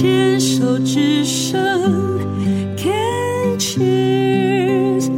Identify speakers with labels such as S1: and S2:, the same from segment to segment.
S1: 牵手之声，Can cheers，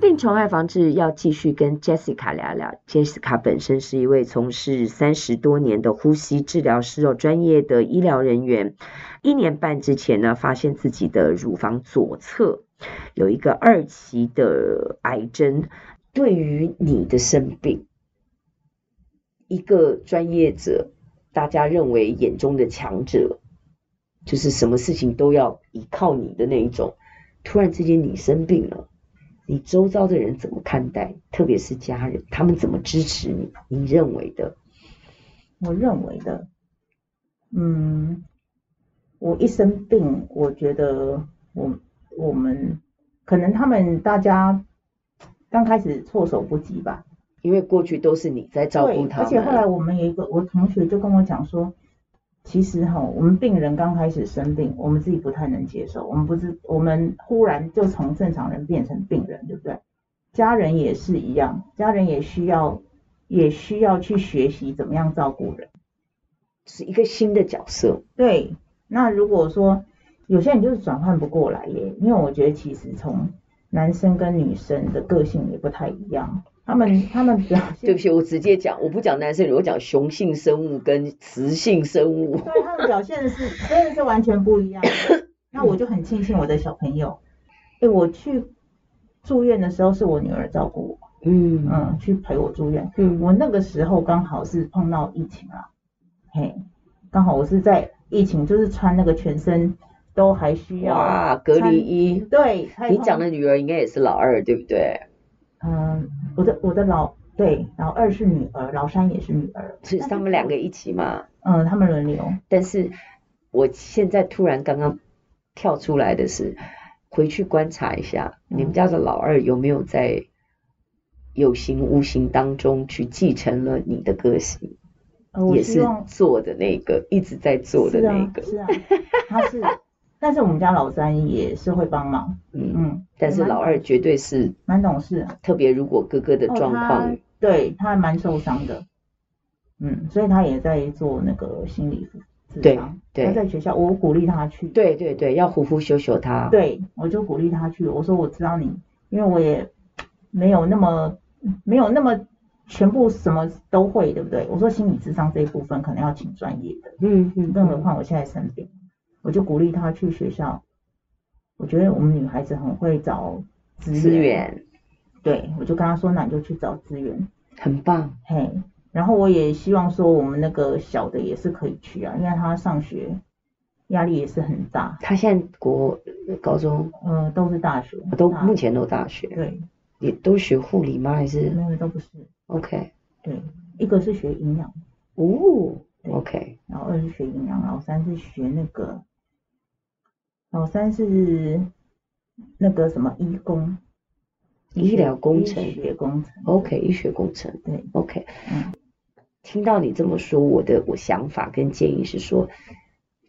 S2: 病虫害防治要继续跟 Jessica 聊聊。Jessica 本身是一位从事三十多年的呼吸治疗师哦，专业的医疗人员。一年半之前呢，发现自己的乳房左侧有一个二期的癌症。对于你的生病，一个专业者，大家认为眼中的强者，就是什么事情都要依靠你的那一种。突然之间你生病了，你周遭的人怎么看待？特别是家人，他们怎么支持你？你认为的？
S3: 我认为的，嗯，我一生病，我觉得我我们可能他们大家。刚开始措手不及吧，
S2: 因为过去都是你在照顾他。
S3: 而且后来我们有一个，我同学就跟我讲说，其实哈，我们病人刚开始生病，我们自己不太能接受，我们不是，我们忽然就从正常人变成病人，对不对？家人也是一样，家人也需要，也需要去学习怎么样照顾人，
S2: 是一个新的角色。
S3: 对，那如果说有些人就是转换不过来耶，因为我觉得其实从男生跟女生的个性也不太一样，他们他们表现，
S2: 对不起，我直接讲，我不讲男生，我讲雄性生物跟雌性生物，
S3: 对，他们表现的是真的是完全不一样。那我就很庆幸我的小朋友，哎，我去住院的时候是我女儿照顾我，嗯嗯，去陪我住院，嗯，我那个时候刚好是碰到疫情了，嘿，刚好我是在疫情，就是穿那个全身。都还需要
S2: 哇，隔离衣。
S3: 对，
S2: 你讲的女儿应该也是老二，对不对？
S3: 嗯，我的我的老对，老二是女儿，老三也是女儿，
S2: 是他们两个一起吗？
S3: 嗯，他们轮流。
S2: 但是我现在突然刚刚跳出来的是，回去观察一下，嗯、你们家的老二有没有在有形无形当中去继承了你的个性？
S3: 呃、
S2: 也是做的那个，一直在做的那个。
S3: 是啊，是啊他是。但是我们家老三也是会帮忙，嗯嗯，
S2: 但是老二绝对是
S3: 蛮懂事，
S2: 特别如果哥哥的状况，
S3: 哦、对他还蛮受伤的，嗯，所以他也在做那个心理咨商，对，他在学校，我鼓励他去，
S2: 对对对，要呼呼修修他，
S3: 对，我就鼓励他去，我说我知道你，因为我也没有那么没有那么全部什么都会，对不对？我说心理智商这一部分可能要请专业的，嗯嗯，更何况我现在生病。我就鼓励他去学校。我觉得我们女孩子很会找资源，资源对，我就跟他说：“那你就去找资源，
S2: 很棒。”
S3: 嘿，然后我也希望说我们那个小的也是可以去啊，因为他上学压力也是很大。
S2: 他现在国高中，
S3: 呃，都是大学，
S2: 都目前都大学。
S3: 对，
S2: 也都学护理吗？还是
S3: 没有，都不是。
S2: OK，
S3: 对，一个是学营养，
S2: 哦，OK，
S3: 然后二是学营养，然后三是学那个。老三是那个什么医工，
S2: 医疗工程，
S3: 医学工程
S2: ，OK，医学工程，
S3: 对
S2: ，OK，嗯，听到你这么说，我的我想法跟建议是说，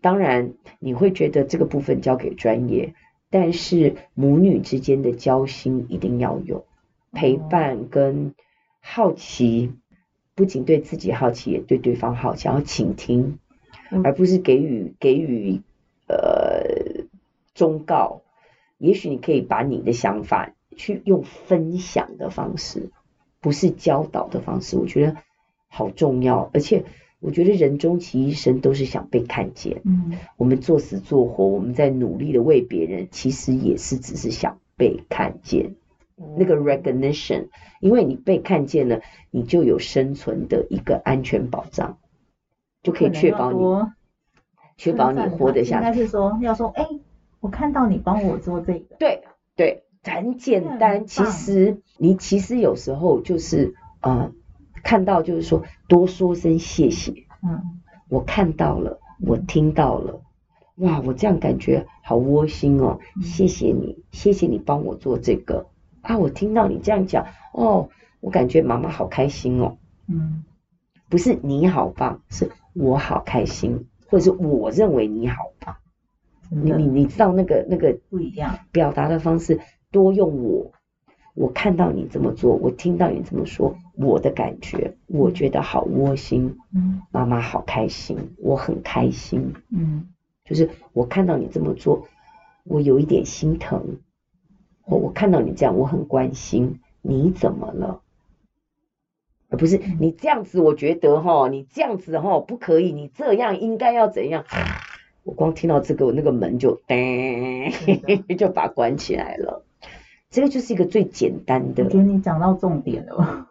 S2: 当然你会觉得这个部分交给专业，但是母女之间的交心一定要有陪伴跟好奇，不仅对自己好奇，也对对方好奇，要倾听，而不是给予给予呃。忠告，也许你可以把你的想法去用分享的方式，不是教导的方式，我觉得好重要。而且我觉得人终其一生都是想被看见。嗯，我们做死做活，我们在努力的为别人，其实也是只是想被看见。嗯，那个 recognition，因为你被看见了，你就有生存的一个安全保障，就可以确保你确保你活得下去。
S3: 应该是说要说哎。欸我看到你帮我做这个，
S2: 对对，很简单。其实你其实有时候就是呃，看到就是说多说声谢谢。嗯，我看到了，我听到了，哇，我这样感觉好窝心哦。谢谢你，谢谢你帮我做这个啊！我听到你这样讲，哦，我感觉妈妈好开心哦。嗯，不是你好棒，是我好开心，或者是我认为你好棒。你你你知道那个那个
S3: 不一样，
S2: 表达的方式多用我，我看到你这么做，我听到你这么说，我的感觉，我觉得好窝心。嗯，妈妈好开心，我很开心。嗯，就是我看到你这么做，我有一点心疼。我我看到你这样，我很关心。你怎么了？而不是你这样子，我觉得哈，你这样子哈不可以，你这样应该要怎样？我光听到这个，我那个门就噔，就把它关起来了。这个就是一个最简单的。
S3: 我觉得你讲到重点了，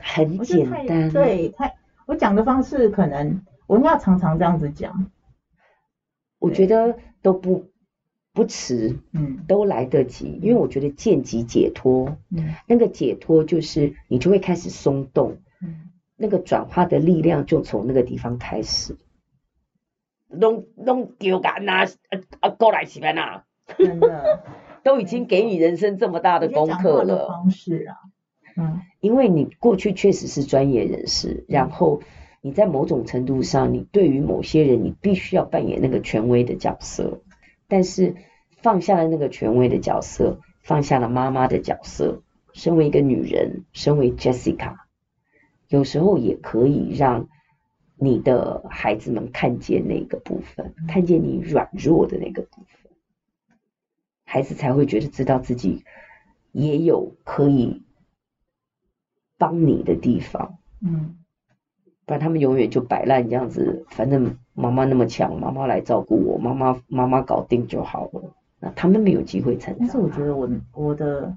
S2: 很简单。
S3: 对，太我讲的方式可能我应该要常常这样子讲。
S2: 我觉得都不不迟，嗯，都来得及，因为我觉得见即解脱，嗯，那个解脱就是你就会开始松动，嗯，那个转化的力量就从那个地方开始。拢拢丢干呐，啊过来这边呐，真的。都已经给你人生这么大的功课了。
S3: 方式啊，
S2: 嗯，因为你过去确实是专业人士，然后你在某种程度上，你对于某些人，你必须要扮演那个权威的角色。但是放下了那个权威的角色，放下了妈妈的角色，身为一个女人，身为 Jessica，有时候也可以让你的孩子们看见那个部分，看见你软弱的那个部分。孩子才会觉得知道自己也有可以帮你的地方，嗯，不然他们永远就摆烂这样子，反正妈妈那么强，妈妈来照顾我，妈妈妈妈搞定就好了。那他们没有机会成长。
S3: 但是我觉得我我的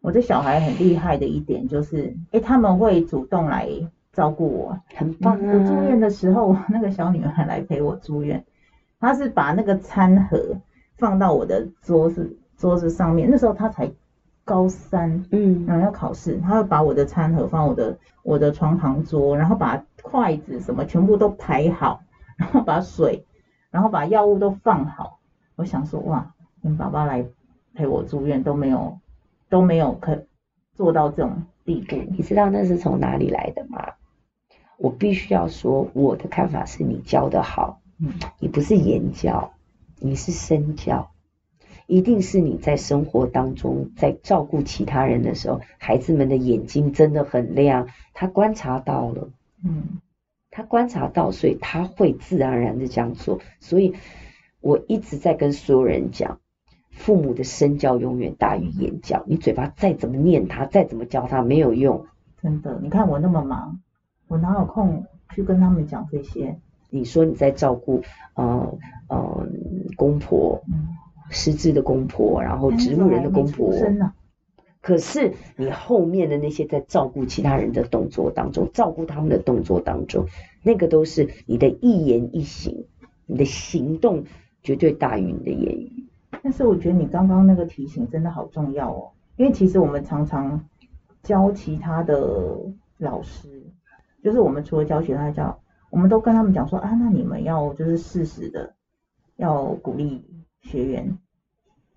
S3: 我的小孩很厉害的一点就是，哎，他们会主动来照顾我，
S2: 很棒啊。
S3: 我住院的时候，那个小女孩来陪我住院，她是把那个餐盒。放到我的桌子桌子上面，那时候她才高三，嗯，然后要考试，她会把我的餐盒放我的我的床旁桌，然后把筷子什么全部都排好，然后把水，然后把药物都放好。我想说，哇，你爸爸来陪我住院都没有都没有可做到这种地步。
S2: 你知道那是从哪里来的吗？我必须要说，我的看法是你教的好，嗯，你不是言教。你是身教，一定是你在生活当中，在照顾其他人的时候，孩子们的眼睛真的很亮，他观察到了，嗯，他观察到，所以他会自然而然的这样做。所以我一直在跟所有人讲，父母的身教永远大于言教。你嘴巴再怎么念他，再怎么教他，没有用。
S3: 真的，你看我那么忙，我哪有空去跟他们讲这些？
S2: 你说你在照顾，呃呃，公婆，失智的公婆，然后植物人的公婆，可是你后面的那些在照顾其他人的动作当中，照顾他们的动作当中，那个都是你的一言一行，你的行动绝对大于你的言语。
S3: 但是我觉得你刚刚那个提醒真的好重要哦，因为其实我们常常教其他的老师，就是我们除了教学，他教。我们都跟他们讲说啊，那你们要就是适时的要鼓励学员，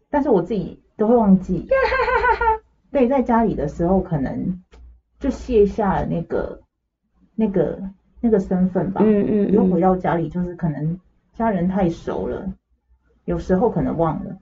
S3: 但是我自己都会忘记。对，在家里的时候可能就卸下了那个那个那个身份吧。嗯嗯。又回到家里，就是可能家人太熟了，有时候可能忘了，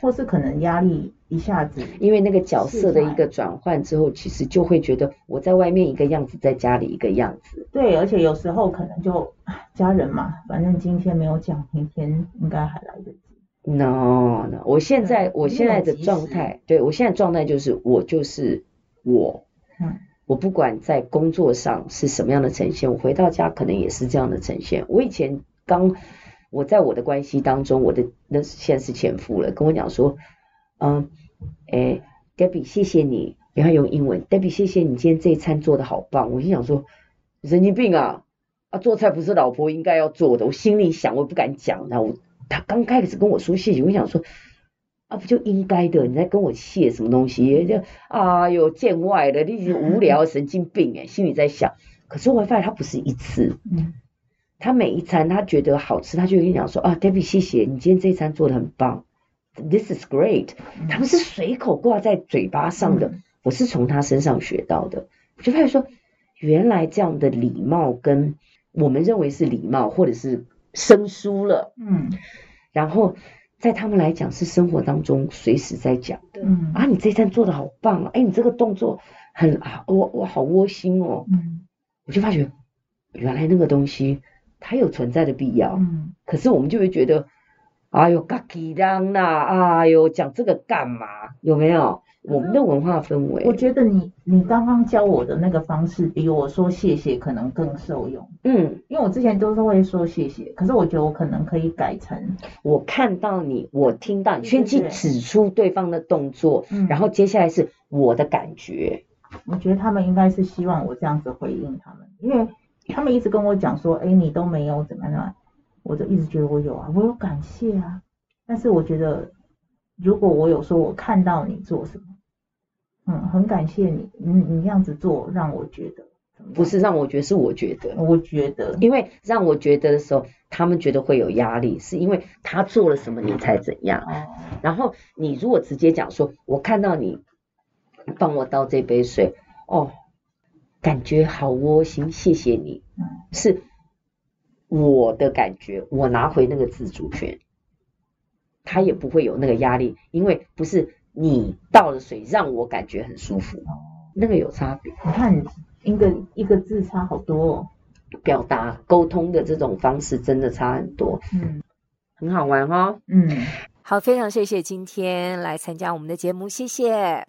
S3: 或是可能压力。一下子，
S2: 因为那个角色的一个转换之后，其实就会觉得我在外面一个样子，在家里一个样子。
S3: 对，而且有时候可能就家人嘛，反正今天没有讲，明天应该还来得及。
S2: No No，我现在我现在的状态，对，我现在状态就是我就是我，嗯，我不管在工作上是什么样的呈现，我回到家可能也是这样的呈现。我以前刚我在我的关系当中，我的那现在是前夫了，跟我讲说。嗯，哎，Debbie，谢谢你，不要用英文。Debbie，谢谢你今天这一餐做的好棒。我心想说，神经病啊！啊，做菜不是老婆应该要做的。我心里想，我也不敢讲。然后我他刚开始跟我说谢谢，我想说，啊，不就应该的？你在跟我谢什么东西？就啊哟，见外了，你无聊，神经病哎！心里在想，可是我会发现他不是一次，他每一餐他觉得好吃，他就跟你讲说啊，Debbie，谢谢你今天这一餐做的很棒。This is great，他们是随口挂在嘴巴上的，我是从他身上学到的。我就发现说，原来这样的礼貌跟我们认为是礼貌，或者是生疏了，嗯，然后在他们来讲是生活当中随时在讲的。
S3: 嗯
S2: 啊，你这一站做的好棒啊！哎，你这个动作很啊，我我好窝心哦。
S3: 嗯，
S2: 我就发觉原来那个东西它有存在的必要。
S3: 嗯，
S2: 可是我们就会觉得，哎呦，嘎叽当呐，哎呦，讲这个干嘛？有没有？我们的文化氛围，
S3: 我觉得你你刚刚教我的那个方式，比我说谢谢可能更受用。
S2: 嗯，
S3: 因为我之前都是会说谢谢，可是我觉得我可能可以改成，
S2: 我看到你，我听到你，先去指出对方的动作，
S3: 嗯，
S2: 然后接下来是我的感觉。
S3: 我觉得他们应该是希望我这样子回应他们，因为他们一直跟我讲说，哎，你都没有怎么样，我就一直觉得我有啊，我有感谢啊，但是我觉得如果我有说我看到你做什么。嗯，很感谢你，你你这样子做让我觉得，
S2: 不是让我觉得，是我觉得，
S3: 我觉得，
S2: 因为让我觉得的时候，他们觉得会有压力，是因为他做了什么你才怎样。
S3: 哦。
S2: 然后你如果直接讲说，我看到你帮我倒这杯水，哦，感觉好窝心，谢谢你。
S3: 嗯。
S2: 是我的感觉，我拿回那个自主权，他也不会有那个压力，因为不是。你倒了水让我感觉很舒服，那个有差别。
S3: 你看，一个一个字差好多哦，
S2: 表达沟通的这种方式真的差很多。
S3: 嗯，
S2: 很好玩哈、哦。
S3: 嗯，
S1: 好，非常谢谢今天来参加我们的节目，谢谢。